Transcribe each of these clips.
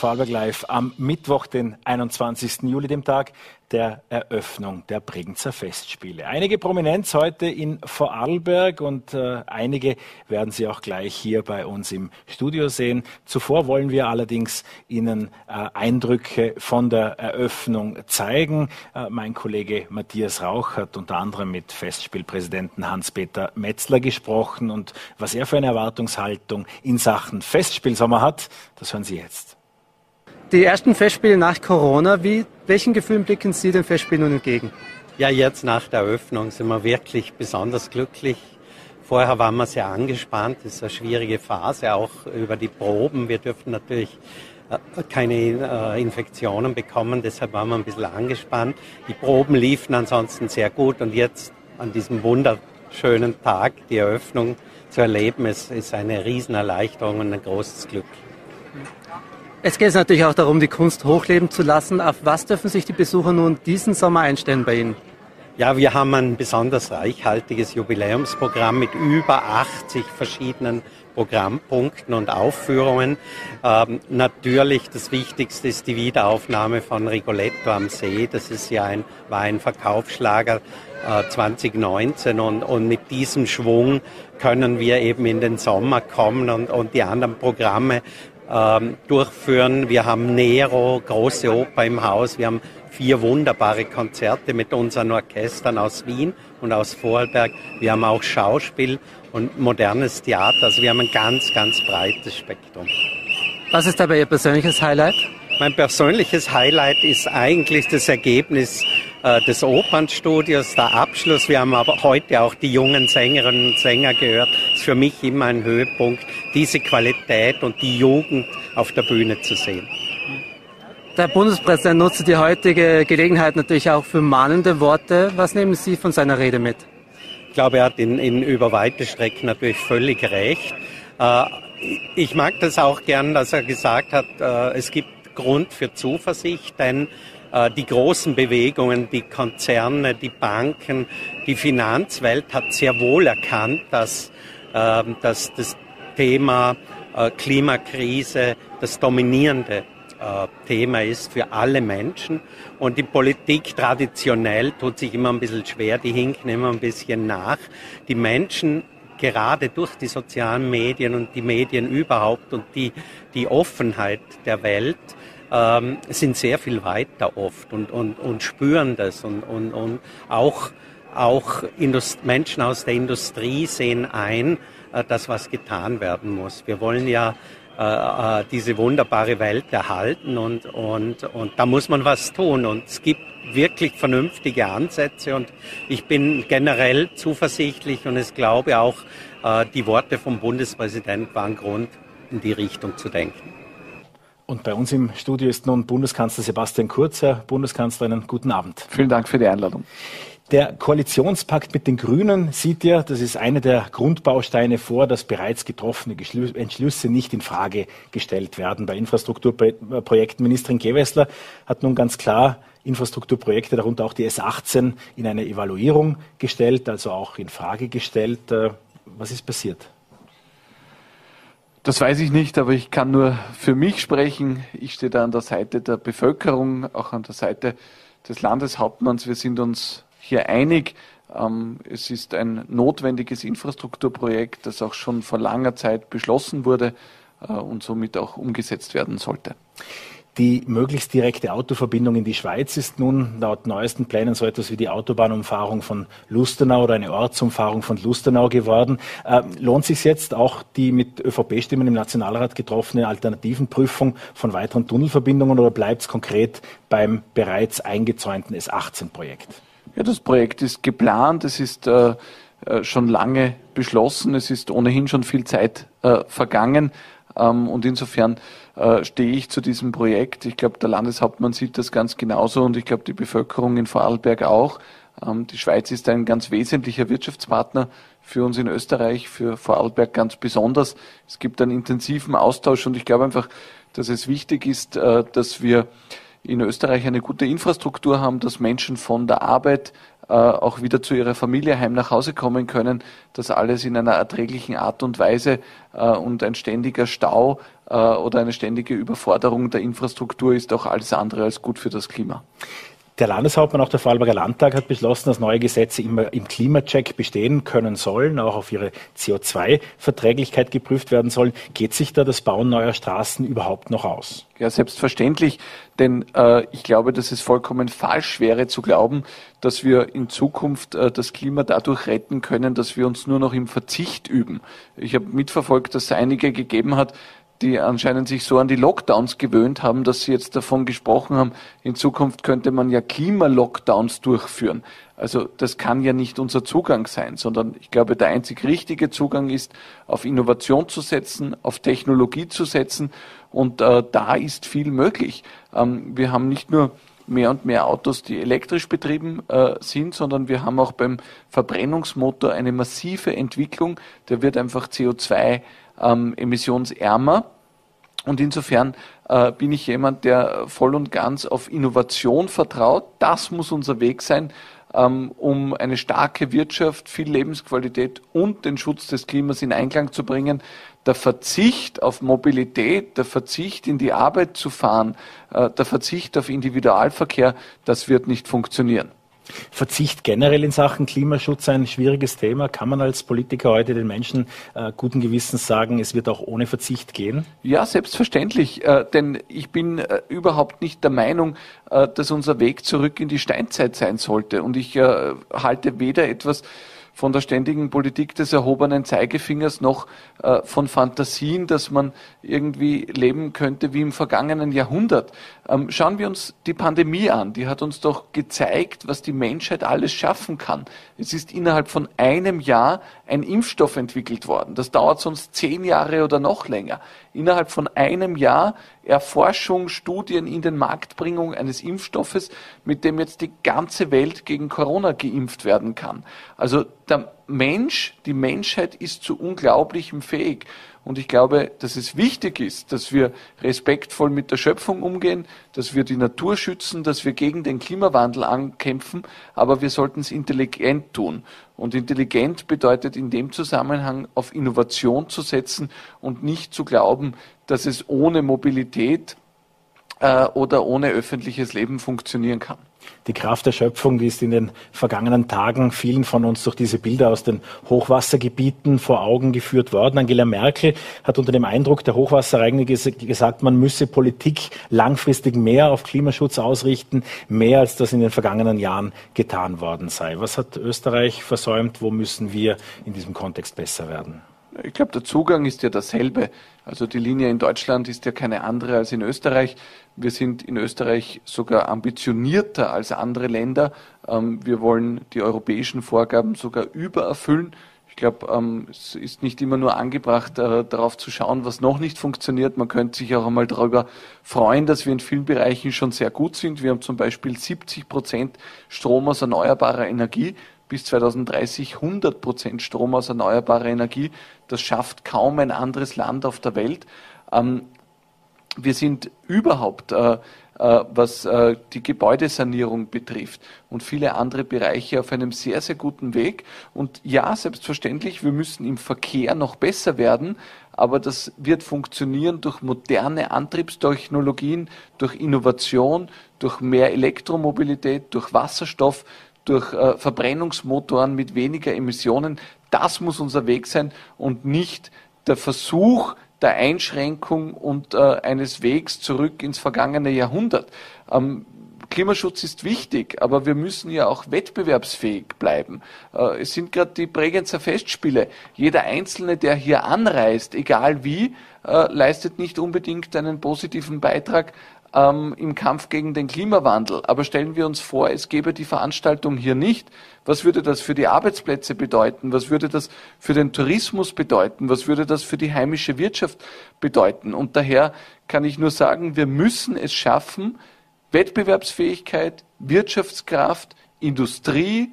Vorarlberg Live am Mittwoch, den 21. Juli, dem Tag der Eröffnung der Bregenzer Festspiele. Einige Prominenz heute in Vorarlberg und äh, einige werden Sie auch gleich hier bei uns im Studio sehen. Zuvor wollen wir allerdings Ihnen äh, Eindrücke von der Eröffnung zeigen. Äh, mein Kollege Matthias Rauch hat unter anderem mit Festspielpräsidenten Hans-Peter Metzler gesprochen und was er für eine Erwartungshaltung in Sachen Festspielsommer hat, das hören Sie jetzt. Die ersten Festspiele nach Corona, wie, welchen Gefühlen blicken Sie den Festspielen nun entgegen? Ja, jetzt nach der Eröffnung sind wir wirklich besonders glücklich. Vorher waren wir sehr angespannt, das ist eine schwierige Phase, auch über die Proben. Wir dürfen natürlich äh, keine äh, Infektionen bekommen, deshalb waren wir ein bisschen angespannt. Die Proben liefen ansonsten sehr gut und jetzt an diesem wunderschönen Tag die Eröffnung zu erleben, ist, ist eine Riesenerleichterung und ein großes Glück. Es geht natürlich auch darum, die Kunst hochleben zu lassen. Auf was dürfen sich die Besucher nun diesen Sommer einstellen bei Ihnen? Ja, wir haben ein besonders reichhaltiges Jubiläumsprogramm mit über 80 verschiedenen Programmpunkten und Aufführungen. Ähm, natürlich das Wichtigste ist die Wiederaufnahme von Rigoletto am See. Das ist ja ein, war ein Verkaufsschlager äh, 2019 und, und mit diesem Schwung können wir eben in den Sommer kommen und, und die anderen Programme ähm, durchführen. Wir haben Nero, große Oper im Haus. Wir haben vier wunderbare Konzerte mit unseren Orchestern aus Wien und aus Vorarlberg. Wir haben auch Schauspiel und modernes Theater. Also wir haben ein ganz, ganz breites Spektrum. Was ist dabei Ihr persönliches Highlight? Mein persönliches Highlight ist eigentlich das Ergebnis äh, des Opernstudios, der Abschluss. Wir haben aber heute auch die jungen Sängerinnen und Sänger gehört. Das ist für mich immer ein Höhepunkt, diese Qualität und die Jugend auf der Bühne zu sehen. Der Bundespräsident nutzte die heutige Gelegenheit natürlich auch für mahnende Worte. Was nehmen Sie von seiner Rede mit? Ich glaube, er hat in, in über weite Strecken natürlich völlig recht. Äh, ich mag das auch gern, dass er gesagt hat, äh, es gibt Grund für Zuversicht, denn äh, die großen Bewegungen, die Konzerne, die Banken, die Finanzwelt hat sehr wohl erkannt, dass, ähm, dass das Thema äh, Klimakrise das dominierende äh, Thema ist für alle Menschen. Und die Politik traditionell tut sich immer ein bisschen schwer, die hinken immer ein bisschen nach. Die Menschen gerade durch die sozialen Medien und die Medien überhaupt und die, die Offenheit der Welt ähm, sind sehr viel weiter oft und, und, und spüren das und, und, und auch, auch Indust Menschen aus der Industrie sehen ein, dass was getan werden muss. Wir wollen ja äh, äh, diese wunderbare Welt erhalten und, und, und da muss man was tun und es gibt wirklich vernünftige Ansätze und ich bin generell zuversichtlich und ich glaube auch, äh, die Worte vom Bundespräsidenten waren Grund, in die Richtung zu denken. Und bei uns im Studio ist nun Bundeskanzler Sebastian Kurz. Herr Bundeskanzler, einen guten Abend. Vielen Dank für die Einladung. Der Koalitionspakt mit den Grünen sieht ja, das ist eine der Grundbausteine vor, dass bereits getroffene Entschlüsse nicht in Frage gestellt werden. Bei Infrastrukturprojekten Ministerin Gewessler hat nun ganz klar Infrastrukturprojekte, darunter auch die S18, in eine Evaluierung gestellt, also auch in Frage gestellt. Äh, was ist passiert? Das weiß ich nicht, aber ich kann nur für mich sprechen. Ich stehe da an der Seite der Bevölkerung, auch an der Seite des Landeshauptmanns. Wir sind uns hier einig. Ähm, es ist ein notwendiges Infrastrukturprojekt, das auch schon vor langer Zeit beschlossen wurde äh, und somit auch umgesetzt werden sollte. Die möglichst direkte Autoverbindung in die Schweiz ist nun laut neuesten Plänen so etwas wie die Autobahnumfahrung von Lustenau oder eine Ortsumfahrung von Lustenau geworden. Äh, lohnt sich jetzt auch die mit ÖVP-Stimmen im Nationalrat getroffene Alternativenprüfung von weiteren Tunnelverbindungen oder bleibt es konkret beim bereits eingezäunten S18-Projekt? Ja, das Projekt ist geplant, es ist äh, äh, schon lange beschlossen, es ist ohnehin schon viel Zeit äh, vergangen. Ähm, und insofern äh, stehe ich zu diesem Projekt. Ich glaube, der Landeshauptmann sieht das ganz genauso und ich glaube, die Bevölkerung in Vorarlberg auch. Ähm, die Schweiz ist ein ganz wesentlicher Wirtschaftspartner für uns in Österreich, für Vorarlberg ganz besonders. Es gibt einen intensiven Austausch und ich glaube einfach, dass es wichtig ist, äh, dass wir in Österreich eine gute Infrastruktur haben, dass Menschen von der Arbeit äh, auch wieder zu ihrer Familie heim nach Hause kommen können. Das alles in einer erträglichen Art und Weise äh, und ein ständiger Stau äh, oder eine ständige Überforderung der Infrastruktur ist auch alles andere als gut für das Klima. Der Landeshauptmann, auch der Vorarlberger Landtag, hat beschlossen, dass neue Gesetze immer im Klimacheck bestehen können sollen, auch auf ihre CO2-Verträglichkeit geprüft werden sollen. Geht sich da das Bauen neuer Straßen überhaupt noch aus? Ja, selbstverständlich, denn äh, ich glaube, dass es vollkommen falsch wäre zu glauben, dass wir in Zukunft äh, das Klima dadurch retten können, dass wir uns nur noch im Verzicht üben. Ich habe mitverfolgt, dass es einige gegeben hat, die anscheinend sich so an die Lockdowns gewöhnt haben, dass sie jetzt davon gesprochen haben, in Zukunft könnte man ja Klimalockdowns durchführen. Also das kann ja nicht unser Zugang sein, sondern ich glaube, der einzig richtige Zugang ist, auf Innovation zu setzen, auf Technologie zu setzen und äh, da ist viel möglich. Ähm, wir haben nicht nur mehr und mehr Autos, die elektrisch betrieben äh, sind, sondern wir haben auch beim Verbrennungsmotor eine massive Entwicklung. Der wird einfach CO2 ähm, emissionsärmer. Und insofern äh, bin ich jemand, der voll und ganz auf Innovation vertraut. Das muss unser Weg sein, ähm, um eine starke Wirtschaft, viel Lebensqualität und den Schutz des Klimas in Einklang zu bringen. Der Verzicht auf Mobilität, der Verzicht in die Arbeit zu fahren, äh, der Verzicht auf Individualverkehr, das wird nicht funktionieren. Verzicht generell in Sachen Klimaschutz ein schwieriges Thema. Kann man als Politiker heute den Menschen äh, guten Gewissens sagen, es wird auch ohne Verzicht gehen? Ja, selbstverständlich. Äh, denn ich bin äh, überhaupt nicht der Meinung, äh, dass unser Weg zurück in die Steinzeit sein sollte. Und ich äh, halte weder etwas von der ständigen Politik des erhobenen Zeigefingers noch äh, von Fantasien, dass man irgendwie leben könnte wie im vergangenen Jahrhundert. Ähm, schauen wir uns die Pandemie an. Die hat uns doch gezeigt, was die Menschheit alles schaffen kann. Es ist innerhalb von einem Jahr ein Impfstoff entwickelt worden. Das dauert sonst zehn Jahre oder noch länger. Innerhalb von einem Jahr Erforschung, Studien in den Marktbringung eines Impfstoffes, mit dem jetzt die ganze Welt gegen Corona geimpft werden kann. Also der Mensch, die Menschheit ist zu unglaublichem fähig. Und ich glaube, dass es wichtig ist, dass wir respektvoll mit der Schöpfung umgehen, dass wir die Natur schützen, dass wir gegen den Klimawandel ankämpfen, aber wir sollten es intelligent tun. Und intelligent bedeutet in dem Zusammenhang auf Innovation zu setzen und nicht zu glauben, dass es ohne Mobilität äh, oder ohne öffentliches Leben funktionieren kann. Die Kraft der Schöpfung, die ist in den vergangenen Tagen vielen von uns durch diese Bilder aus den Hochwassergebieten vor Augen geführt worden. Angela Merkel hat unter dem Eindruck der Hochwasserereignisse gesagt, man müsse Politik langfristig mehr auf Klimaschutz ausrichten, mehr als das in den vergangenen Jahren getan worden sei. Was hat Österreich versäumt? Wo müssen wir in diesem Kontext besser werden? Ich glaube, der Zugang ist ja dasselbe. Also die Linie in Deutschland ist ja keine andere als in Österreich. Wir sind in Österreich sogar ambitionierter als andere Länder. Ähm, wir wollen die europäischen Vorgaben sogar übererfüllen. Ich glaube, ähm, es ist nicht immer nur angebracht, äh, darauf zu schauen, was noch nicht funktioniert. Man könnte sich auch einmal darüber freuen, dass wir in vielen Bereichen schon sehr gut sind. Wir haben zum Beispiel 70 Prozent Strom aus erneuerbarer Energie bis 2030 100 Prozent Strom aus erneuerbarer Energie. Das schafft kaum ein anderes Land auf der Welt. Ähm, wir sind überhaupt, äh, äh, was äh, die Gebäudesanierung betrifft und viele andere Bereiche auf einem sehr, sehr guten Weg. Und ja, selbstverständlich, wir müssen im Verkehr noch besser werden, aber das wird funktionieren durch moderne Antriebstechnologien, durch Innovation, durch mehr Elektromobilität, durch Wasserstoff, durch äh, Verbrennungsmotoren mit weniger Emissionen. Das muss unser Weg sein und nicht der Versuch der Einschränkung und äh, eines Wegs zurück ins vergangene Jahrhundert. Ähm, Klimaschutz ist wichtig, aber wir müssen ja auch wettbewerbsfähig bleiben. Äh, es sind gerade die Bregenzer Festspiele. Jeder Einzelne, der hier anreist, egal wie, äh, leistet nicht unbedingt einen positiven Beitrag ähm, im Kampf gegen den Klimawandel. Aber stellen wir uns vor, es gäbe die Veranstaltung hier nicht. Was würde das für die Arbeitsplätze bedeuten? Was würde das für den Tourismus bedeuten? Was würde das für die heimische Wirtschaft bedeuten? Und daher kann ich nur sagen, wir müssen es schaffen, Wettbewerbsfähigkeit, Wirtschaftskraft, Industrie,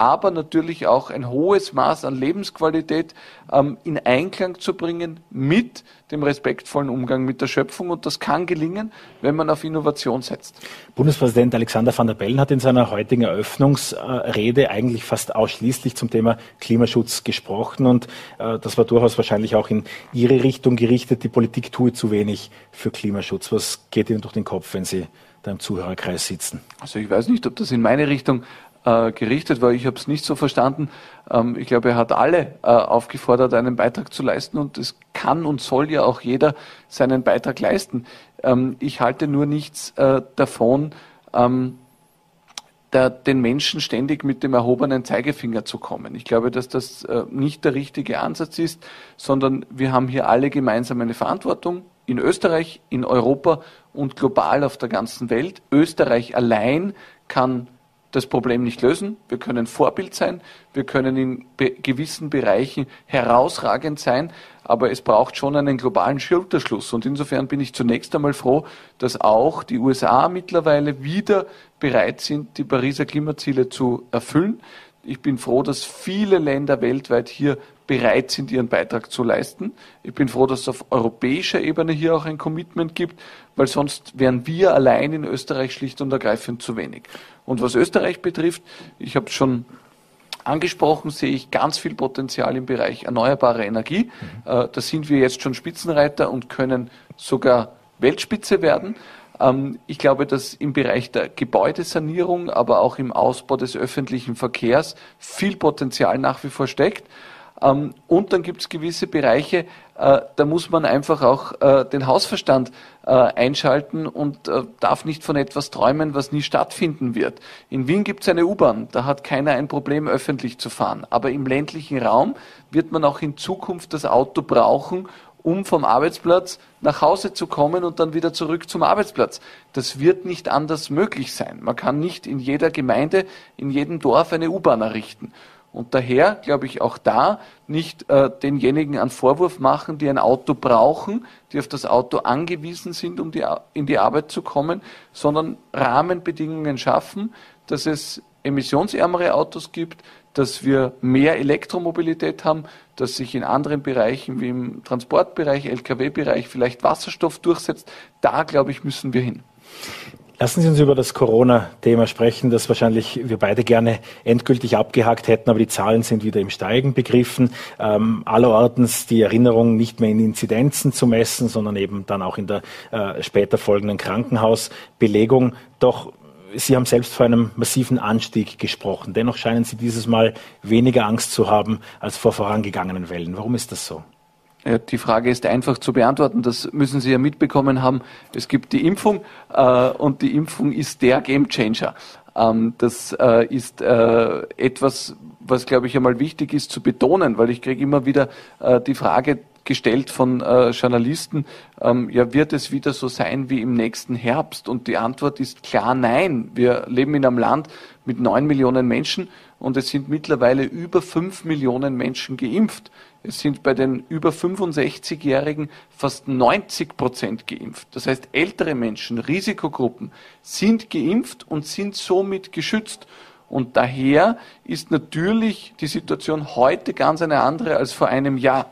aber natürlich auch ein hohes Maß an Lebensqualität ähm, in Einklang zu bringen mit dem respektvollen Umgang mit der Schöpfung. Und das kann gelingen, wenn man auf Innovation setzt. Bundespräsident Alexander van der Bellen hat in seiner heutigen Eröffnungsrede eigentlich fast ausschließlich zum Thema Klimaschutz gesprochen. Und äh, das war durchaus wahrscheinlich auch in Ihre Richtung gerichtet. Die Politik tue zu wenig für Klimaschutz. Was geht Ihnen durch den Kopf, wenn Sie da im Zuhörerkreis sitzen? Also ich weiß nicht, ob das in meine Richtung äh, gerichtet war. Ich habe es nicht so verstanden. Ähm, ich glaube, er hat alle äh, aufgefordert, einen Beitrag zu leisten und es kann und soll ja auch jeder seinen Beitrag leisten. Ähm, ich halte nur nichts äh, davon, ähm, der, den Menschen ständig mit dem erhobenen Zeigefinger zu kommen. Ich glaube, dass das äh, nicht der richtige Ansatz ist, sondern wir haben hier alle gemeinsam eine Verantwortung in Österreich, in Europa und global auf der ganzen Welt. Österreich allein kann das Problem nicht lösen. Wir können Vorbild sein, wir können in gewissen Bereichen herausragend sein, aber es braucht schon einen globalen Schulterschluss. Und insofern bin ich zunächst einmal froh, dass auch die USA mittlerweile wieder bereit sind, die Pariser Klimaziele zu erfüllen. Ich bin froh, dass viele Länder weltweit hier bereit sind, ihren Beitrag zu leisten. Ich bin froh, dass es auf europäischer Ebene hier auch ein Commitment gibt, weil sonst wären wir allein in Österreich schlicht und ergreifend zu wenig. Und was Österreich betrifft, ich habe schon angesprochen, sehe ich ganz viel Potenzial im Bereich erneuerbare Energie. Mhm. da sind wir jetzt schon Spitzenreiter und können sogar Weltspitze werden. Ähm, ich glaube, dass im Bereich der Gebäudesanierung, aber auch im Ausbau des öffentlichen Verkehrs viel Potenzial nach wie vor steckt. Ähm, und dann gibt es gewisse Bereiche, äh, da muss man einfach auch äh, den Hausverstand äh, einschalten und darf nicht von etwas träumen, was nie stattfinden wird. In Wien gibt es eine U-Bahn, da hat keiner ein Problem, öffentlich zu fahren. Aber im ländlichen Raum wird man auch in Zukunft das Auto brauchen, um vom Arbeitsplatz nach Hause zu kommen und dann wieder zurück zum Arbeitsplatz. Das wird nicht anders möglich sein. Man kann nicht in jeder Gemeinde, in jedem Dorf eine U-Bahn errichten. Und daher glaube ich auch da nicht äh, denjenigen einen Vorwurf machen, die ein Auto brauchen, die auf das Auto angewiesen sind, um die, in die Arbeit zu kommen, sondern Rahmenbedingungen schaffen, dass es emissionsärmere Autos gibt, dass wir mehr Elektromobilität haben, dass sich in anderen Bereichen wie im Transportbereich, Lkw-Bereich vielleicht Wasserstoff durchsetzt. Da, glaube ich, müssen wir hin. Lassen Sie uns über das Corona-Thema sprechen, das wahrscheinlich wir beide gerne endgültig abgehakt hätten, aber die Zahlen sind wieder im Steigen begriffen. Ähm, allerortens die Erinnerung nicht mehr in Inzidenzen zu messen, sondern eben dann auch in der äh, später folgenden Krankenhausbelegung. Doch Sie haben selbst vor einem massiven Anstieg gesprochen. Dennoch scheinen Sie dieses Mal weniger Angst zu haben als vor vorangegangenen Wellen. Warum ist das so? Ja, die Frage ist einfach zu beantworten. Das müssen Sie ja mitbekommen haben. Es gibt die Impfung äh, und die Impfung ist der Gamechanger. Ähm, das äh, ist äh, etwas, was, glaube ich, einmal wichtig ist zu betonen, weil ich kriege immer wieder äh, die Frage gestellt von äh, Journalisten, ähm, ja, wird es wieder so sein wie im nächsten Herbst? Und die Antwort ist klar nein. Wir leben in einem Land mit neun Millionen Menschen und es sind mittlerweile über fünf Millionen Menschen geimpft. Es sind bei den über 65-Jährigen fast 90 Prozent geimpft. Das heißt, ältere Menschen, Risikogruppen sind geimpft und sind somit geschützt. Und daher ist natürlich die Situation heute ganz eine andere als vor einem Jahr.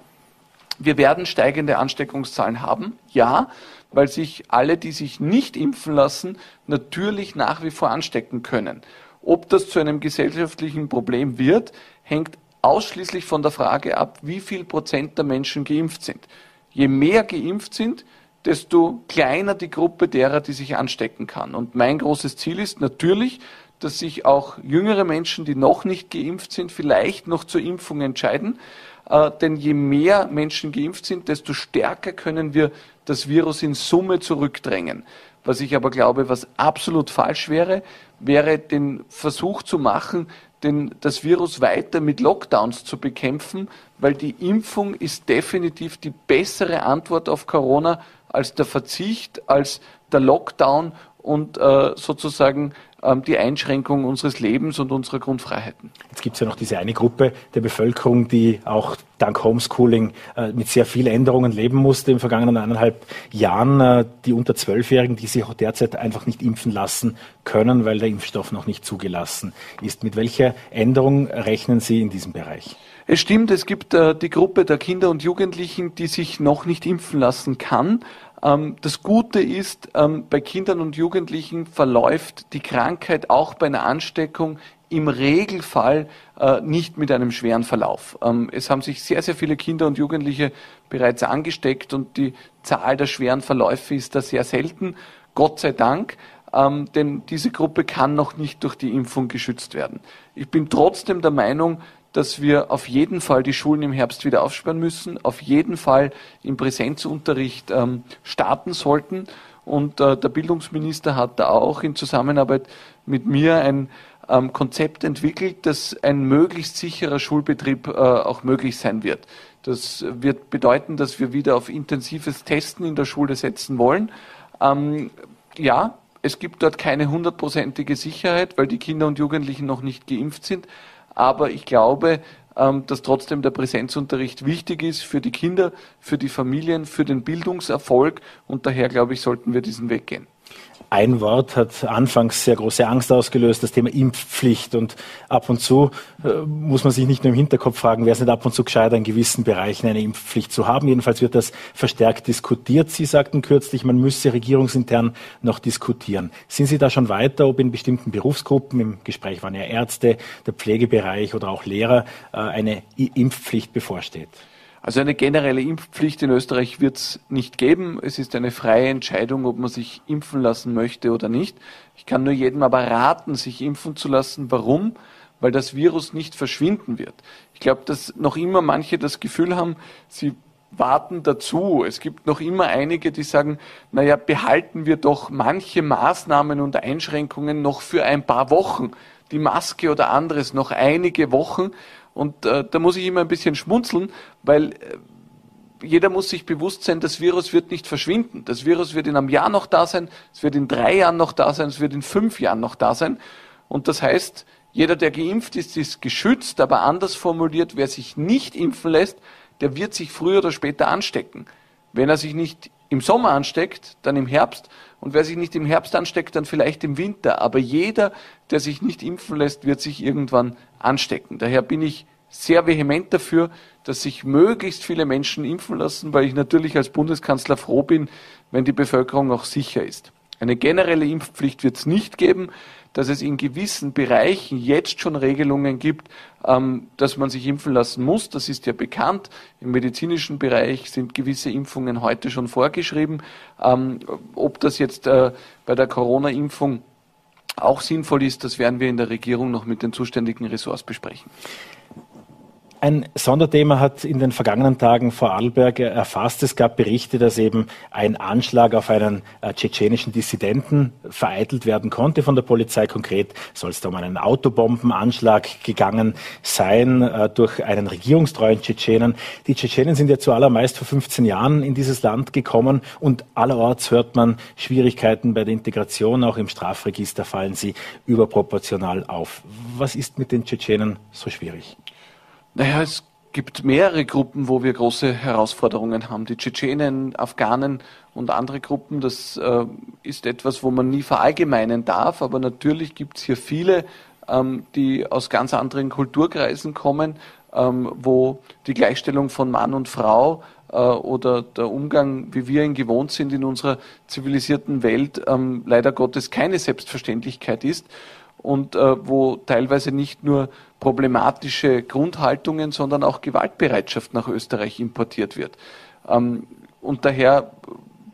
Wir werden steigende Ansteckungszahlen haben, ja, weil sich alle, die sich nicht impfen lassen, natürlich nach wie vor anstecken können. Ob das zu einem gesellschaftlichen Problem wird, hängt ausschließlich von der Frage ab, wie viel Prozent der Menschen geimpft sind. Je mehr geimpft sind, desto kleiner die Gruppe derer, die sich anstecken kann. Und mein großes Ziel ist natürlich, dass sich auch jüngere Menschen, die noch nicht geimpft sind, vielleicht noch zur Impfung entscheiden. Äh, denn je mehr Menschen geimpft sind, desto stärker können wir das Virus in Summe zurückdrängen. Was ich aber glaube, was absolut falsch wäre, wäre den Versuch zu machen, den, das Virus weiter mit Lockdowns zu bekämpfen, weil die Impfung ist definitiv die bessere Antwort auf Corona als der Verzicht, als der Lockdown und äh, sozusagen die Einschränkung unseres Lebens und unserer Grundfreiheiten. Jetzt gibt es ja noch diese eine Gruppe der Bevölkerung, die auch dank Homeschooling äh, mit sehr vielen Änderungen leben musste den vergangenen eineinhalb Jahren. Äh, die unter Zwölfjährigen, die sich auch derzeit einfach nicht impfen lassen können, weil der Impfstoff noch nicht zugelassen ist. Mit welcher Änderung rechnen Sie in diesem Bereich? Es stimmt, es gibt äh, die Gruppe der Kinder und Jugendlichen, die sich noch nicht impfen lassen kann. Ähm, das Gute ist, ähm, bei Kindern und Jugendlichen verläuft die Krankheit auch bei einer Ansteckung im Regelfall äh, nicht mit einem schweren Verlauf. Ähm, es haben sich sehr, sehr viele Kinder und Jugendliche bereits angesteckt und die Zahl der schweren Verläufe ist da sehr selten. Gott sei Dank. denn diese Gruppe kann noch nicht durch die Impfung geschützt werden. Ich bin trotzdem der Meinung, dass wir auf jeden Fall die Schulen im Herbst wieder aufsperren müssen, auf jeden Fall im Präsenzunterricht ähm, starten sollten. Und äh, der Bildungsminister hat da auch in Zusammenarbeit mit mir ein ähm, Konzept entwickelt, dass ein möglichst sicherer Schulbetrieb äh, auch möglich sein wird. Das wird bedeuten, dass wir wieder auf intensives Testen in der Schule setzen wollen. Ähm, ja, es gibt dort keine hundertprozentige Sicherheit, weil die Kinder und Jugendlichen noch nicht geimpft sind. Aber ich glaube, ähm, dass trotzdem der Präsenzunterricht wichtig ist für die Kinder, für die Familien, für den Bildungserfolg. Und daher, glaube ich, sollten wir diesen Weg gehen. Ein Wort hat anfangs sehr große Angst ausgelöst, das Thema Impfpflicht. Und ab und zu äh, muss man sich nicht nur im Hinterkopf fragen, wäre es nicht ab und zu gescheiter, in gewissen Bereichen eine Impfpflicht zu haben. Jedenfalls wird das verstärkt diskutiert. Sie sagten kürzlich, man müsse regierungsintern noch diskutieren. Sind Sie da schon weiter, ob in bestimmten Berufsgruppen, im Gespräch waren ja Ärzte, der Pflegebereich oder auch Lehrer, äh, eine Impfpflicht bevorsteht? Also eine generelle Impfpflicht in Österreich wird es nicht geben. Es ist eine freie Entscheidung, ob man sich impfen lassen möchte oder nicht. Ich kann nur jedem aber raten, sich impfen zu lassen. Warum? Weil das Virus nicht verschwinden wird. Ich glaube, dass noch immer manche das Gefühl haben, sie warten dazu. Es gibt noch immer einige, die sagen, naja, behalten wir doch manche Maßnahmen und Einschränkungen noch für ein paar Wochen. Die Maske oder anderes noch einige Wochen und äh, da muss ich immer ein bisschen schmunzeln, weil äh, jeder muss sich bewusst sein, das Virus wird nicht verschwinden. Das Virus wird in einem Jahr noch da sein, es wird in drei Jahren noch da sein, es wird in fünf Jahren noch da sein. Und das heißt, jeder, der geimpft ist, ist geschützt, aber anders formuliert, wer sich nicht impfen lässt, der wird sich früher oder später anstecken. Wenn er sich nicht im Sommer ansteckt, dann im Herbst. Und wer sich nicht im Herbst ansteckt, dann vielleicht im Winter. Aber jeder, der sich nicht impfen lässt, wird sich irgendwann anstecken. Daher bin ich sehr vehement dafür, dass sich möglichst viele Menschen impfen lassen, weil ich natürlich als Bundeskanzler froh bin, wenn die Bevölkerung auch sicher ist. Eine generelle Impfpflicht wird es nicht geben, dass es in gewissen Bereichen jetzt schon Regelungen gibt, ähm, dass man sich impfen lassen muss. Das ist ja bekannt. Im medizinischen Bereich sind gewisse Impfungen heute schon vorgeschrieben. Ähm, ob das jetzt äh, bei der Corona-Impfung auch sinnvoll ist, das werden wir in der Regierung noch mit den zuständigen Ressorts besprechen. Ein Sonderthema hat in den vergangenen Tagen Vorarlberg erfasst. Es gab Berichte, dass eben ein Anschlag auf einen äh, tschetschenischen Dissidenten vereitelt werden konnte von der Polizei. Konkret soll es da um einen Autobombenanschlag gegangen sein äh, durch einen regierungstreuen Tschetschenen. Die Tschetschenen sind ja zuallermeist vor 15 Jahren in dieses Land gekommen und allerorts hört man Schwierigkeiten bei der Integration. Auch im Strafregister fallen sie überproportional auf. Was ist mit den Tschetschenen so schwierig? Naja, es gibt mehrere Gruppen, wo wir große Herausforderungen haben. Die Tschetschenen, Afghanen und andere Gruppen, das äh, ist etwas, wo man nie verallgemeinen darf, aber natürlich gibt es hier viele, ähm, die aus ganz anderen Kulturkreisen kommen, ähm, wo die Gleichstellung von Mann und Frau äh, oder der Umgang, wie wir ihn gewohnt sind in unserer zivilisierten Welt, ähm, leider Gottes keine Selbstverständlichkeit ist und äh, wo teilweise nicht nur problematische Grundhaltungen, sondern auch Gewaltbereitschaft nach Österreich importiert wird. Ähm, und daher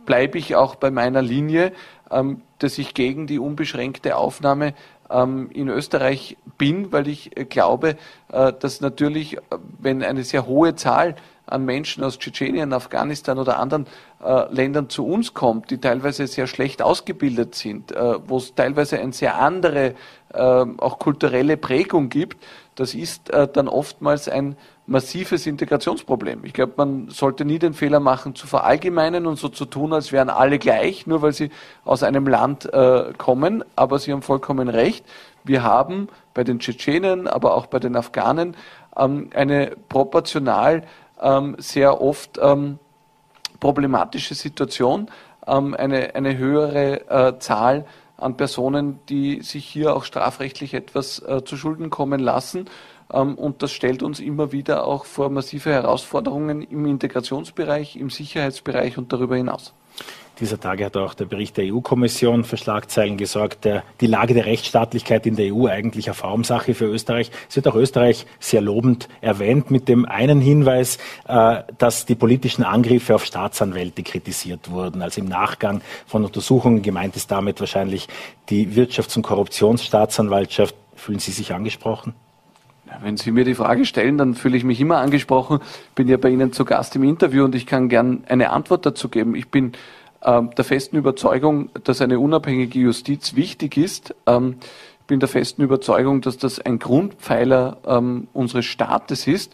bleibe ich auch bei meiner Linie, ähm, dass ich gegen die unbeschränkte Aufnahme ähm, in Österreich bin, weil ich äh, glaube, äh, dass natürlich, äh, wenn eine sehr hohe Zahl an Menschen aus Tschetschenien, Afghanistan oder anderen äh, Ländern zu uns kommt, die teilweise sehr schlecht ausgebildet sind, äh, wo es teilweise eine sehr andere äh, auch kulturelle Prägung gibt, das ist äh, dann oftmals ein massives Integrationsproblem. Ich glaube, man sollte nie den Fehler machen, zu verallgemeinen und so zu tun, als wären alle gleich, nur weil sie aus einem Land äh, kommen. Aber Sie haben vollkommen recht. Wir haben bei den Tschetschenen, aber auch bei den Afghanen ähm, eine proportional ähm, sehr oft ähm, problematische Situation, ähm, eine, eine höhere äh, Zahl an Personen, die sich hier auch strafrechtlich etwas äh, zu Schulden kommen lassen. Ähm, und das stellt uns immer wieder auch vor massive Herausforderungen im Integrationsbereich, im Sicherheitsbereich und darüber hinaus. Dieser Tage hat auch der Bericht der EU-Kommission für Schlagzeilen gesorgt, der, die Lage der Rechtsstaatlichkeit in der EU eigentlich eine Formsache für Österreich. Es wird auch Österreich sehr lobend erwähnt mit dem einen Hinweis, äh, dass die politischen Angriffe auf Staatsanwälte kritisiert wurden. Also im Nachgang von Untersuchungen gemeint ist damit wahrscheinlich die Wirtschafts- und Korruptionsstaatsanwaltschaft. Fühlen Sie sich angesprochen? Wenn Sie mir die Frage stellen, dann fühle ich mich immer angesprochen. Ich bin ja bei Ihnen zu Gast im Interview und ich kann gern eine Antwort dazu geben. Ich bin der festen Überzeugung, dass eine unabhängige Justiz wichtig ist. Ähm, ich bin der festen Überzeugung, dass das ein Grundpfeiler ähm, unseres Staates ist.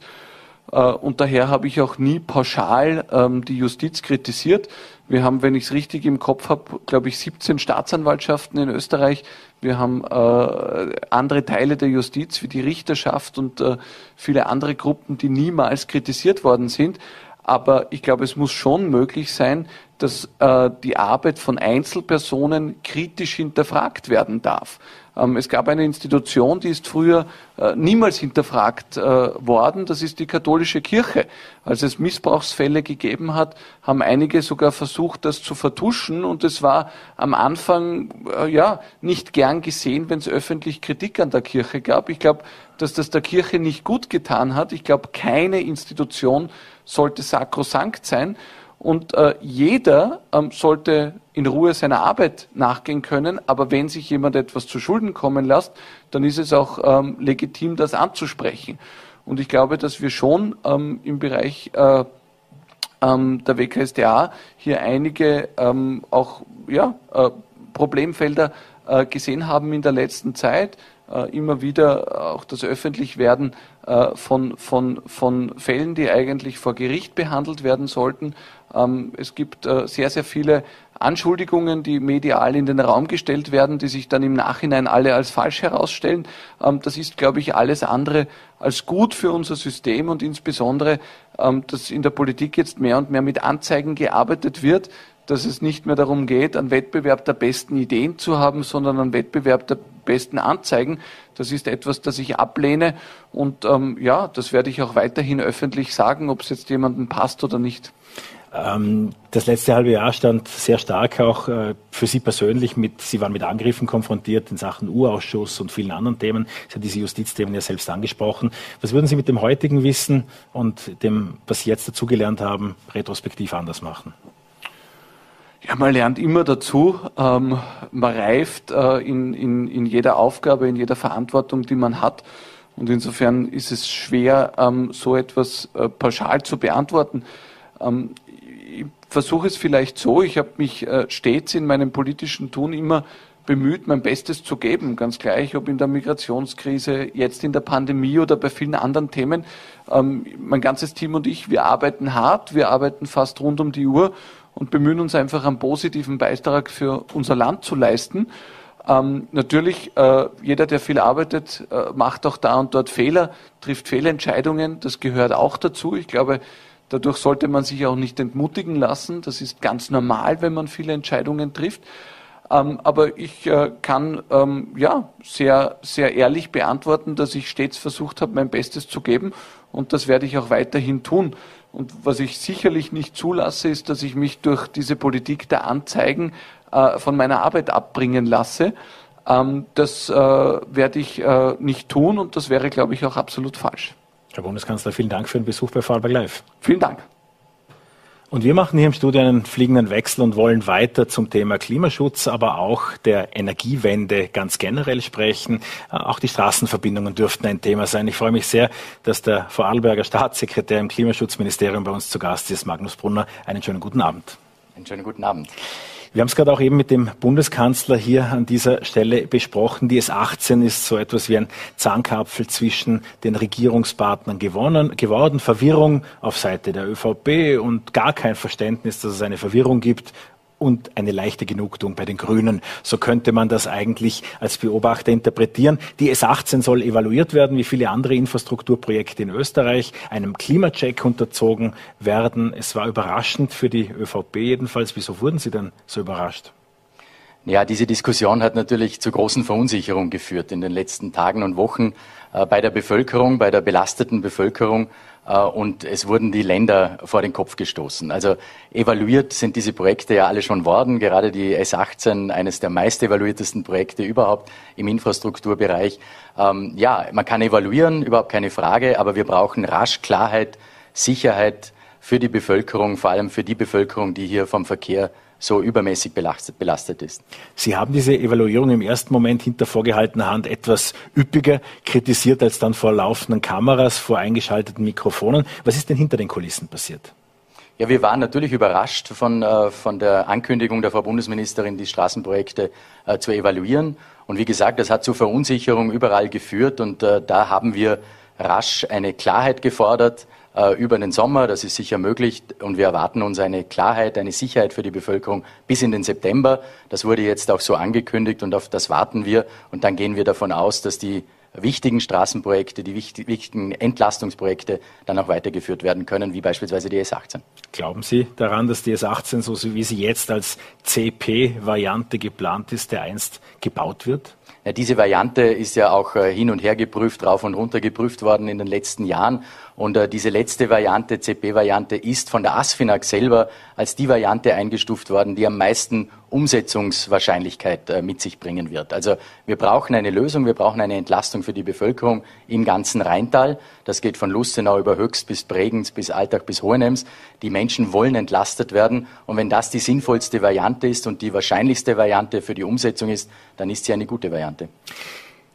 Äh, und daher habe ich auch nie pauschal ähm, die Justiz kritisiert. Wir haben, wenn ich es richtig im Kopf habe, glaube ich, 17 Staatsanwaltschaften in Österreich. Wir haben äh, andere Teile der Justiz wie die Richterschaft und äh, viele andere Gruppen, die niemals kritisiert worden sind. Aber ich glaube, es muss schon möglich sein, dass äh, die Arbeit von Einzelpersonen kritisch hinterfragt werden darf. Ähm, es gab eine Institution, die ist früher äh, niemals hinterfragt äh, worden, das ist die katholische Kirche. Als es Missbrauchsfälle gegeben hat, haben einige sogar versucht, das zu vertuschen und es war am Anfang äh, ja nicht gern gesehen, wenn es öffentlich Kritik an der Kirche gab. Ich glaube, dass das der Kirche nicht gut getan hat. Ich glaube, keine Institution sollte sakrosankt sein. Und äh, jeder ähm, sollte in Ruhe seiner Arbeit nachgehen können. Aber wenn sich jemand etwas zu Schulden kommen lässt, dann ist es auch ähm, legitim, das anzusprechen. Und ich glaube, dass wir schon ähm, im Bereich äh, ähm, der WKSDA hier einige ähm, auch ja, äh, Problemfelder äh, gesehen haben in der letzten Zeit. Äh, immer wieder auch das Öffentlichwerden äh, von, von, von Fällen, die eigentlich vor Gericht behandelt werden sollten. Ähm, es gibt äh, sehr, sehr viele Anschuldigungen, die medial in den Raum gestellt werden, die sich dann im Nachhinein alle als falsch herausstellen. Ähm, das ist, glaube ich, alles andere als gut für unser System und insbesondere, ähm, dass in der Politik jetzt mehr und mehr mit Anzeigen gearbeitet wird, dass es nicht mehr darum geht, einen Wettbewerb der besten Ideen zu haben, sondern einen Wettbewerb der besten Anzeigen. Das ist etwas, das ich ablehne und ähm, ja, das werde ich auch weiterhin öffentlich sagen, ob es jetzt jemandem passt oder nicht. Ähm, das letzte halbe Jahr stand sehr stark auch äh, für Sie persönlich mit, Sie waren mit Angriffen konfrontiert in Sachen Urausschuss und vielen anderen Themen. Sie haben diese Justizthemen ja selbst angesprochen. Was würden Sie mit dem heutigen Wissen und dem, was Sie jetzt dazugelernt haben, retrospektiv anders machen? Ja, man lernt immer dazu. Ähm, man reift äh, in, in, in jeder Aufgabe, in jeder Verantwortung, die man hat. Und insofern ist es schwer, ähm, so etwas äh, pauschal zu beantworten. Versuche es vielleicht so. Ich habe mich äh, stets in meinem politischen Tun immer bemüht, mein Bestes zu geben, ganz gleich, ob in der Migrationskrise, jetzt in der Pandemie oder bei vielen anderen Themen. Ähm, mein ganzes Team und ich, wir arbeiten hart, wir arbeiten fast rund um die Uhr und bemühen uns einfach einen positiven Beitrag für unser Land zu leisten. Ähm, natürlich, äh, jeder, der viel arbeitet, äh, macht auch da und dort Fehler, trifft Fehlentscheidungen. Das gehört auch dazu. Ich glaube, dadurch sollte man sich auch nicht entmutigen lassen. Das ist ganz normal, wenn man viele Entscheidungen trifft. Ähm, aber ich äh, kann ähm, ja sehr, sehr ehrlich beantworten, dass ich stets versucht habe, mein Bestes zu geben. Und das werde ich auch weiterhin tun. Und was ich sicherlich nicht zulasse, ist, dass ich mich durch diese Politik der Anzeigen äh, von meiner Arbeit abbringen lasse. Ähm, das äh, werde ich nicht tun und das wäre, glaube ich, auch absolut falsch. Herr Bundeskanzler, vielen Dank für den Besuch bei Vorarlberg Live. Vielen Dank. Und wir machen hier im Studio einen fliegenden Wechsel und wollen weiter zum Thema Klimaschutz, aber auch der Energiewende ganz generell sprechen. Auch die Straßenverbindungen dürften ein Thema sein. Ich freue mich sehr, dass der Vorarlberger Staatssekretär im Klimaschutzministerium bei uns zu Gast ist, Magnus Brunner. Einen schönen guten Abend. Einen schönen guten Abend. Wir haben es gerade auch eben mit dem Bundeskanzler hier an dieser Stelle besprochen. Die S18 ist so etwas wie ein Zahnkapfel zwischen den Regierungspartnern gewonnen, geworden. Verwirrung auf Seite der ÖVP und gar kein Verständnis, dass es eine Verwirrung gibt und eine leichte Genugtuung bei den Grünen. So könnte man das eigentlich als Beobachter interpretieren. Die S18 soll evaluiert werden, wie viele andere Infrastrukturprojekte in Österreich, einem Klimacheck unterzogen werden. Es war überraschend für die ÖVP jedenfalls. Wieso wurden Sie denn so überrascht? Ja, diese Diskussion hat natürlich zu großen Verunsicherung geführt in den letzten Tagen und Wochen bei der Bevölkerung, bei der belasteten Bevölkerung. Äh, und es wurden die Länder vor den Kopf gestoßen. Also evaluiert sind diese Projekte ja alle schon worden. Gerade die S18, eines der meist evaluiertesten Projekte überhaupt im Infrastrukturbereich. Ähm, ja, man kann evaluieren, überhaupt keine Frage, aber wir brauchen rasch Klarheit, Sicherheit für die Bevölkerung, vor allem für die Bevölkerung, die hier vom Verkehr so übermäßig belastet, belastet ist. Sie haben diese Evaluierung im ersten Moment hinter vorgehaltener Hand etwas üppiger kritisiert als dann vor laufenden Kameras, vor eingeschalteten Mikrofonen. Was ist denn hinter den Kulissen passiert? Ja, wir waren natürlich überrascht von, äh, von der Ankündigung der Frau Bundesministerin, die Straßenprojekte äh, zu evaluieren. Und wie gesagt, das hat zu Verunsicherung überall geführt. Und äh, da haben wir rasch eine Klarheit gefordert über den Sommer. Das ist sicher möglich und wir erwarten uns eine Klarheit, eine Sicherheit für die Bevölkerung bis in den September. Das wurde jetzt auch so angekündigt und auf das warten wir. Und dann gehen wir davon aus, dass die wichtigen Straßenprojekte, die wichtigen Entlastungsprojekte dann auch weitergeführt werden können, wie beispielsweise die S18. Glauben Sie daran, dass die S18, so wie sie jetzt als CP-Variante geplant ist, der einst gebaut wird? Ja, diese Variante ist ja auch äh, hin und her geprüft, rauf und runter geprüft worden in den letzten Jahren. Und äh, diese letzte Variante, CP-Variante, ist von der ASFINAG selber als die Variante eingestuft worden, die am meisten Umsetzungswahrscheinlichkeit äh, mit sich bringen wird. Also wir brauchen eine Lösung, wir brauchen eine Entlastung für die Bevölkerung im ganzen Rheintal. Das geht von Lustenau über Höchst bis Bregenz bis Alltag bis Hohenems. Die Menschen wollen entlastet werden. Und wenn das die sinnvollste Variante ist und die wahrscheinlichste Variante für die Umsetzung ist, dann ist sie eine gute Variante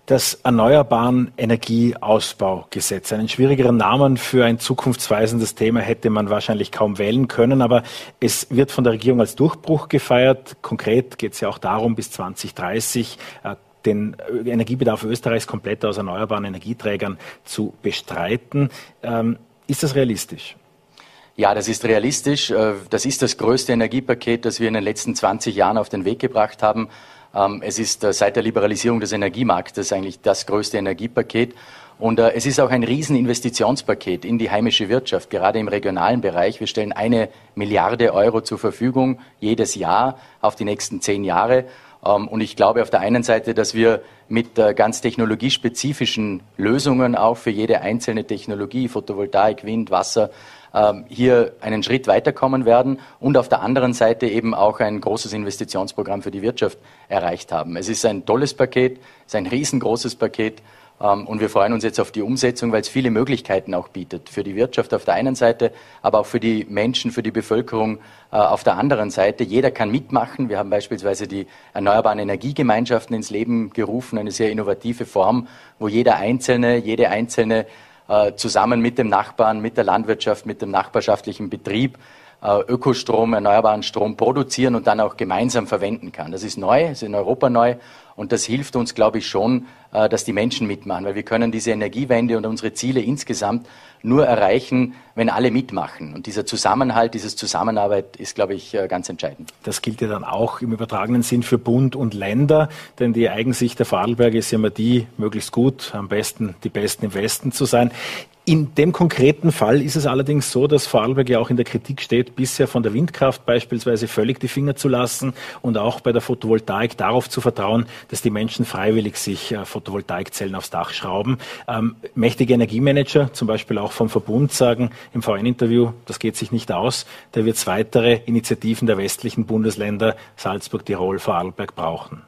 das Erneuerbaren Energieausbaugesetz. Einen schwierigeren Namen für ein zukunftsweisendes Thema hätte man wahrscheinlich kaum wählen können, aber es wird von der Regierung als Durchbruch gefeiert. Konkret geht es ja auch darum, bis 2030 äh, den Energiebedarf Österreichs komplett aus erneuerbaren Energieträgern zu bestreiten. Ähm, ist das realistisch? Ja, das ist realistisch. Äh, das ist das größte Energiepaket, das wir in den letzten 20 Jahren auf den Weg gebracht haben. Ähm, es ist äh, seit der Liberalisierung des Energiemarktes eigentlich das größte Energiepaket. Und äh, es ist auch ein Rieseninvestitionspaket in die heimische Wirtschaft, gerade im regionalen Bereich. Wir stellen eine Milliarde Euro zur Verfügung jedes Jahr auf die nächsten zehn Jahre. Ähm, und ich glaube auf der einen Seite, dass wir mit äh, ganz technologiespezifischen Lösungen auch für jede einzelne Technologie, Photovoltaik, Wind, Wasser, hier einen Schritt weiterkommen werden und auf der anderen Seite eben auch ein großes Investitionsprogramm für die Wirtschaft erreicht haben. Es ist ein tolles Paket, es ist ein riesengroßes Paket ähm, und wir freuen uns jetzt auf die Umsetzung, weil es viele Möglichkeiten auch bietet. Für die Wirtschaft auf der einen Seite, aber auch für die Menschen, für die Bevölkerung äh, auf der anderen Seite. Jeder kann mitmachen. Wir haben beispielsweise die Erneuerbaren Energiegemeinschaften ins Leben gerufen, eine sehr innovative Form, wo jeder Einzelne, jede Einzelne zusammen mit dem Nachbarn, mit der Landwirtschaft, mit dem nachbarschaftlichen Betrieb äh, Ökostrom, erneuerbaren Strom produzieren und dann auch gemeinsam verwenden kann. Das ist neu, ist in Europa neu und das hilft uns, glaube ich, schon, äh, dass die Menschen mitmachen, weil wir können diese Energiewende und unsere Ziele insgesamt nur erreichen, wenn alle mitmachen. Und dieser Zusammenhalt, dieses Zusammenarbeit ist, glaube ich, äh, ganz entscheidend. Das gilt ja dann auch im übertragenen Sinn für Bund und Länder, denn die Eigensicht der Vorarlberger ist ja immer die, möglichst gut, am besten die Besten im Westen zu sein. In dem konkreten Fall ist es allerdings so, dass Vorarlberg ja auch in der Kritik steht, bisher von der Windkraft beispielsweise völlig die Finger zu lassen und auch bei der Photovoltaik darauf zu vertrauen, dass die Menschen freiwillig sich äh, Photovoltaikzellen aufs Dach schrauben. Ähm, mächtige Energiemanager, zum Beispiel auch vom Verbund, sagen im VN-Interview, das geht sich nicht aus. Da wird es weitere Initiativen der westlichen Bundesländer Salzburg, Tirol, Vorarlberg brauchen.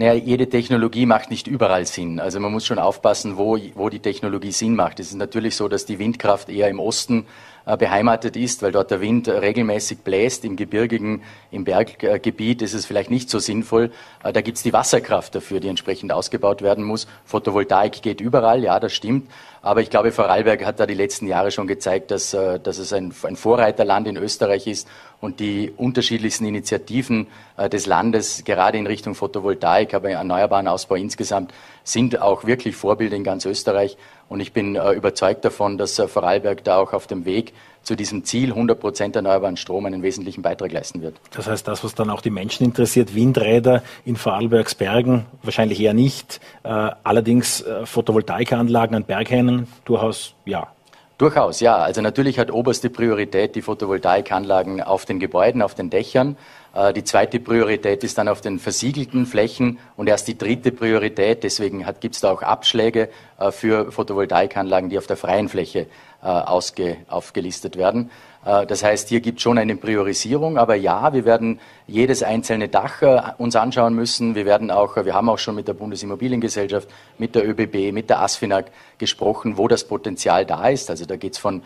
Naja, jede Technologie macht nicht überall Sinn. Also man muss schon aufpassen, wo, wo die Technologie Sinn macht. Es ist natürlich so, dass die Windkraft eher im Osten äh, beheimatet ist, weil dort der Wind regelmäßig bläst. Im gebirgigen, im Berggebiet ist es vielleicht nicht so sinnvoll. Äh, da gibt es die Wasserkraft dafür, die entsprechend ausgebaut werden muss. Photovoltaik geht überall, ja, das stimmt. Aber ich glaube, Vorarlberg hat da die letzten Jahre schon gezeigt, dass, äh, dass es ein, ein Vorreiterland in Österreich ist und die unterschiedlichsten Initiativen des Landes, gerade in Richtung Photovoltaik, aber erneuerbaren Ausbau insgesamt, sind auch wirklich Vorbilder in ganz Österreich. Und ich bin äh, überzeugt davon, dass äh, Vorarlberg da auch auf dem Weg zu diesem Ziel 100 Prozent erneuerbaren Strom einen wesentlichen Beitrag leisten wird. Das heißt, das, was dann auch die Menschen interessiert, Windräder in Vorarlbergs Bergen, wahrscheinlich eher nicht. Äh, allerdings äh, Photovoltaikanlagen an Berghängen durchaus ja. Durchaus, ja. Also natürlich hat oberste Priorität die Photovoltaikanlagen auf den Gebäuden, auf den Dächern. Äh, die zweite Priorität ist dann auf den versiegelten Flächen und erst die dritte Priorität, deswegen gibt es da auch Abschläge äh, für Photovoltaikanlagen, die auf der freien Fläche äh, ausge, aufgelistet werden. Das heißt, hier gibt es schon eine Priorisierung, aber ja, wir werden jedes einzelne Dach uns anschauen müssen. Wir werden auch, wir haben auch schon mit der Bundesimmobiliengesellschaft, mit der ÖBB, mit der ASFINAG gesprochen, wo das Potenzial da ist. Also da geht es von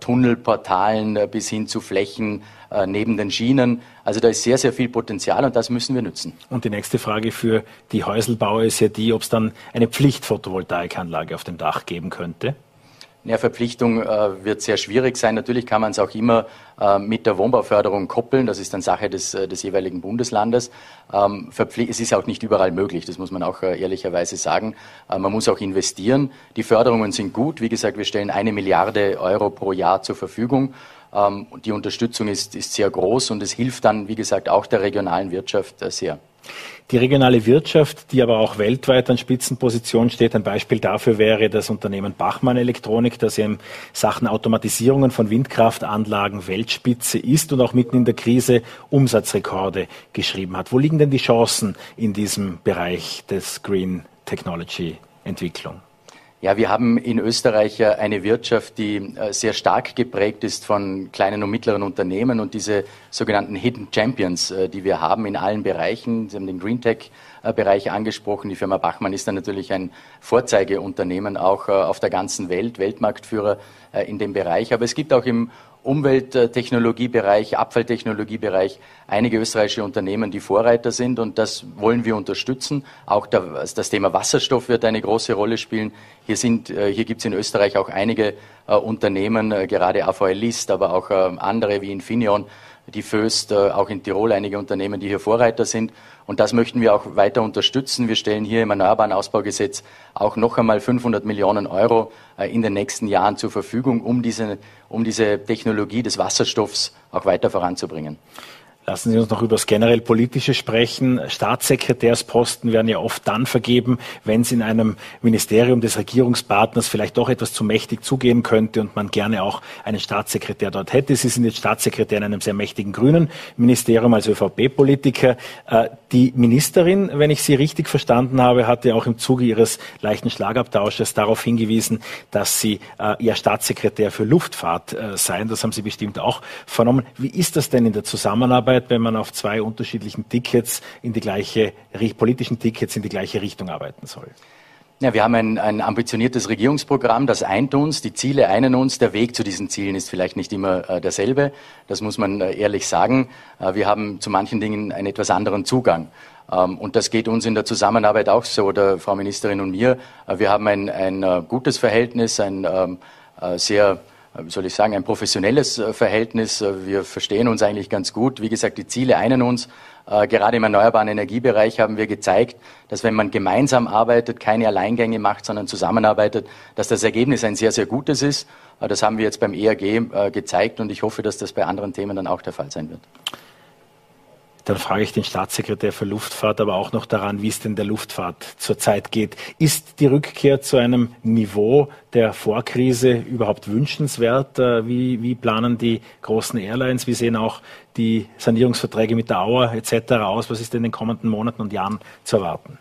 Tunnelportalen bis hin zu Flächen neben den Schienen. Also da ist sehr, sehr viel Potenzial und das müssen wir nutzen. Und die nächste Frage für die Häuselbauer ist ja die, ob es dann eine Pflichtphotovoltaikanlage auf dem Dach geben könnte. Ja, Verpflichtung äh, wird sehr schwierig sein. Natürlich kann man es auch immer äh, mit der Wohnbauförderung koppeln. Das ist dann Sache des, äh, des jeweiligen Bundeslandes. Ähm, es ist auch nicht überall möglich, das muss man auch äh, ehrlicherweise sagen. Äh, man muss auch investieren. Die Förderungen sind gut. Wie gesagt, wir stellen eine Milliarde Euro pro Jahr zur Verfügung. Ähm, die Unterstützung ist, ist sehr groß und es hilft dann, wie gesagt, auch der regionalen Wirtschaft äh, sehr. Die regionale Wirtschaft, die aber auch weltweit an Spitzenposition steht, ein Beispiel dafür wäre das Unternehmen Bachmann Elektronik, das ja in Sachen Automatisierungen von Windkraftanlagen Weltspitze ist und auch mitten in der Krise Umsatzrekorde geschrieben hat. Wo liegen denn die Chancen in diesem Bereich des Green Technology Entwicklung? Ja, wir haben in Österreich eine Wirtschaft, die äh, sehr stark geprägt ist von kleinen und mittleren Unternehmen und diese sogenannten Hidden Champions, äh, die wir haben in allen Bereichen. Sie haben den Green Tech Bereich angesprochen. Die Firma Bachmann ist dann natürlich ein Vorzeigeunternehmen auch äh, auf der ganzen Welt, Weltmarktführer in dem Bereich. Aber es gibt auch im Umwelttechnologiebereich, Abfalltechnologiebereich einige österreichische Unternehmen, die Vorreiter sind und das wollen wir unterstützen. Auch das Thema Wasserstoff wird eine große Rolle spielen. Hier, sind, äh, hier gibt es in Österreich auch einige äh, Unternehmen, äh, gerade AVL List, aber auch andere wie Infineon, die Föst, äh, auch in Tirol einige Unternehmen, die hier Vorreiter sind. Und das möchten wir auch weiter unterstützen. Wir stellen hier im Erneuerbaren Ausbaugesetz auch noch einmal 500 Millionen Euro äh, in den nächsten Jahren zur Verfügung, um diese, um diese Technologie des Wasserstoffs auch weiter voranzubringen. Lassen Sie uns noch über das generell Politische sprechen. Staatssekretärsposten werden ja oft dann vergeben, wenn es in einem Ministerium des Regierungspartners vielleicht doch etwas zu mächtig zugehen könnte und man gerne auch einen Staatssekretär dort hätte. Sie sind jetzt Staatssekretär in einem sehr mächtigen grünen Ministerium als ÖVP-Politiker. Äh, die Ministerin, wenn ich Sie richtig verstanden habe, hatte auch im Zuge ihres leichten Schlagabtausches darauf hingewiesen, dass Sie äh, ja Staatssekretär für Luftfahrt äh, seien. Das haben Sie bestimmt auch vernommen. Wie ist das denn in der Zusammenarbeit? Arbeit, wenn man auf zwei unterschiedlichen Tickets in die gleiche, politischen Tickets in die gleiche Richtung arbeiten soll? Ja, wir haben ein, ein ambitioniertes Regierungsprogramm, das eint uns, die Ziele einen uns, der Weg zu diesen Zielen ist vielleicht nicht immer äh, derselbe, das muss man äh, ehrlich sagen. Äh, wir haben zu manchen Dingen einen etwas anderen Zugang. Ähm, und das geht uns in der Zusammenarbeit auch so, der Frau Ministerin und mir. Äh, wir haben ein, ein äh, gutes Verhältnis, ein ähm, äh, sehr soll ich sagen, ein professionelles äh, Verhältnis. Äh, wir verstehen uns eigentlich ganz gut. Wie gesagt, die Ziele einen uns. Gerade im erneuerbaren Energiebereich haben wir gezeigt, dass wenn man gemeinsam arbeitet, keine Alleingänge macht, sondern zusammenarbeitet, dass das Ergebnis ein sehr, sehr gutes ist. Das haben wir jetzt beim ERG gezeigt und ich hoffe, dass das bei anderen Themen dann auch der Fall sein wird. Dann frage ich den Staatssekretär für Luftfahrt aber auch noch daran, wie es denn der Luftfahrt zurzeit geht. Ist die Rückkehr zu einem Niveau der Vorkrise überhaupt wünschenswert? Äh, wie, wie planen die großen Airlines? Wie sehen auch die Sanierungsverträge mit der Auer etc. aus? Was ist in den kommenden Monaten und Jahren zu erwarten?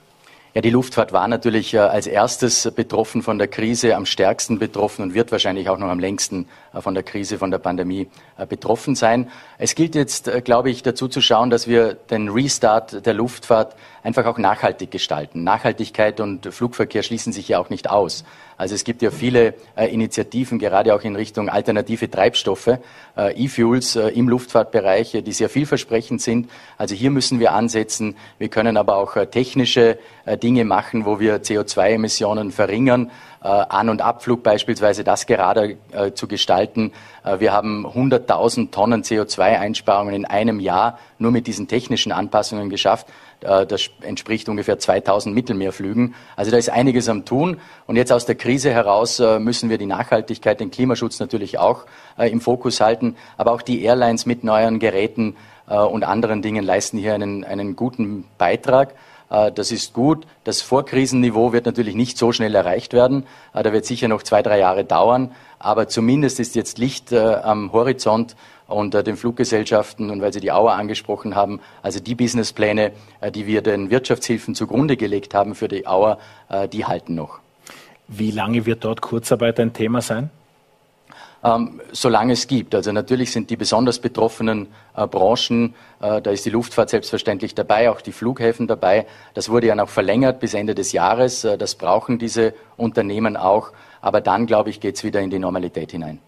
Ja, die Luftfahrt war natürlich äh, als erstes betroffen von der Krise, am stärksten betroffen und wird wahrscheinlich auch noch am längsten von der Krise, von der Pandemie äh, betroffen sein. Es gilt jetzt, glaube ich, dazu zu schauen, dass wir den Restart der Luftfahrt einfach auch nachhaltig gestalten. Nachhaltigkeit und Flugverkehr schließen sich ja auch nicht aus. Also es gibt ja viele äh, Initiativen, gerade auch in Richtung alternative Treibstoffe, äh, E-Fuels äh, im Luftfahrtbereich, die sehr vielversprechend sind. Also hier müssen wir ansetzen. Wir können aber auch technische Dinge machen, wo wir CO2-Emissionen verringern. An- und Abflug beispielsweise, das gerade zu gestalten. wir haben 100.000 Tonnen CO2-Einsparungen in einem Jahr nur mit diesen technischen Anpassungen geschafft. Äh, das entspricht ungefähr 2000 Mittelmeerflügen. Also da ist einiges am Tun. Und jetzt aus der Krise heraus äh, müssen wir die Nachhaltigkeit, den Klimaschutz natürlich auch äh, im Fokus halten. Aber auch die Airlines mit neuen Geräten und anderen Dingen leisten hier einen, einen guten Beitrag. Das ist gut. Das Vorkrisenniveau wird natürlich nicht so schnell erreicht werden. Da wird sicher noch zwei, drei Jahre dauern. Aber zumindest ist jetzt Licht am Horizont äh, den Fluggesellschaften und weil Sie die Auer angesprochen haben, also die Businesspläne, äh, die wir den Wirtschaftshilfen zugrunde gelegt haben für die Auer, äh, die halten noch. Wie lange wird dort Kurzarbeit ein Thema sein? Ähm, solange es gibt. Also natürlich sind die besonders betroffenen äh, Branchen, äh, da ist die Luftfahrt selbstverständlich dabei, auch die Flughäfen dabei. Das wurde ja noch verlängert bis Ende des Jahres. Äh, das brauchen diese Unternehmen auch. Aber dann, glaube ich, geht es wieder in die Normalität hinein.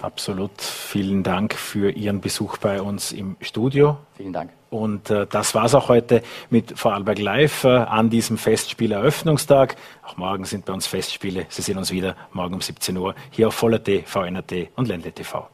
Absolut. Vielen Dank für Ihren Besuch bei uns im Studio. Vielen Dank. Und äh, das es auch heute mit Vorarlberg Live äh, an diesem Festspieleröffnungstag. Auch morgen sind bei uns Festspiele. Sie sehen uns wieder morgen um 17 Uhr hier auf Voller.t, VNRT und Ländle TV.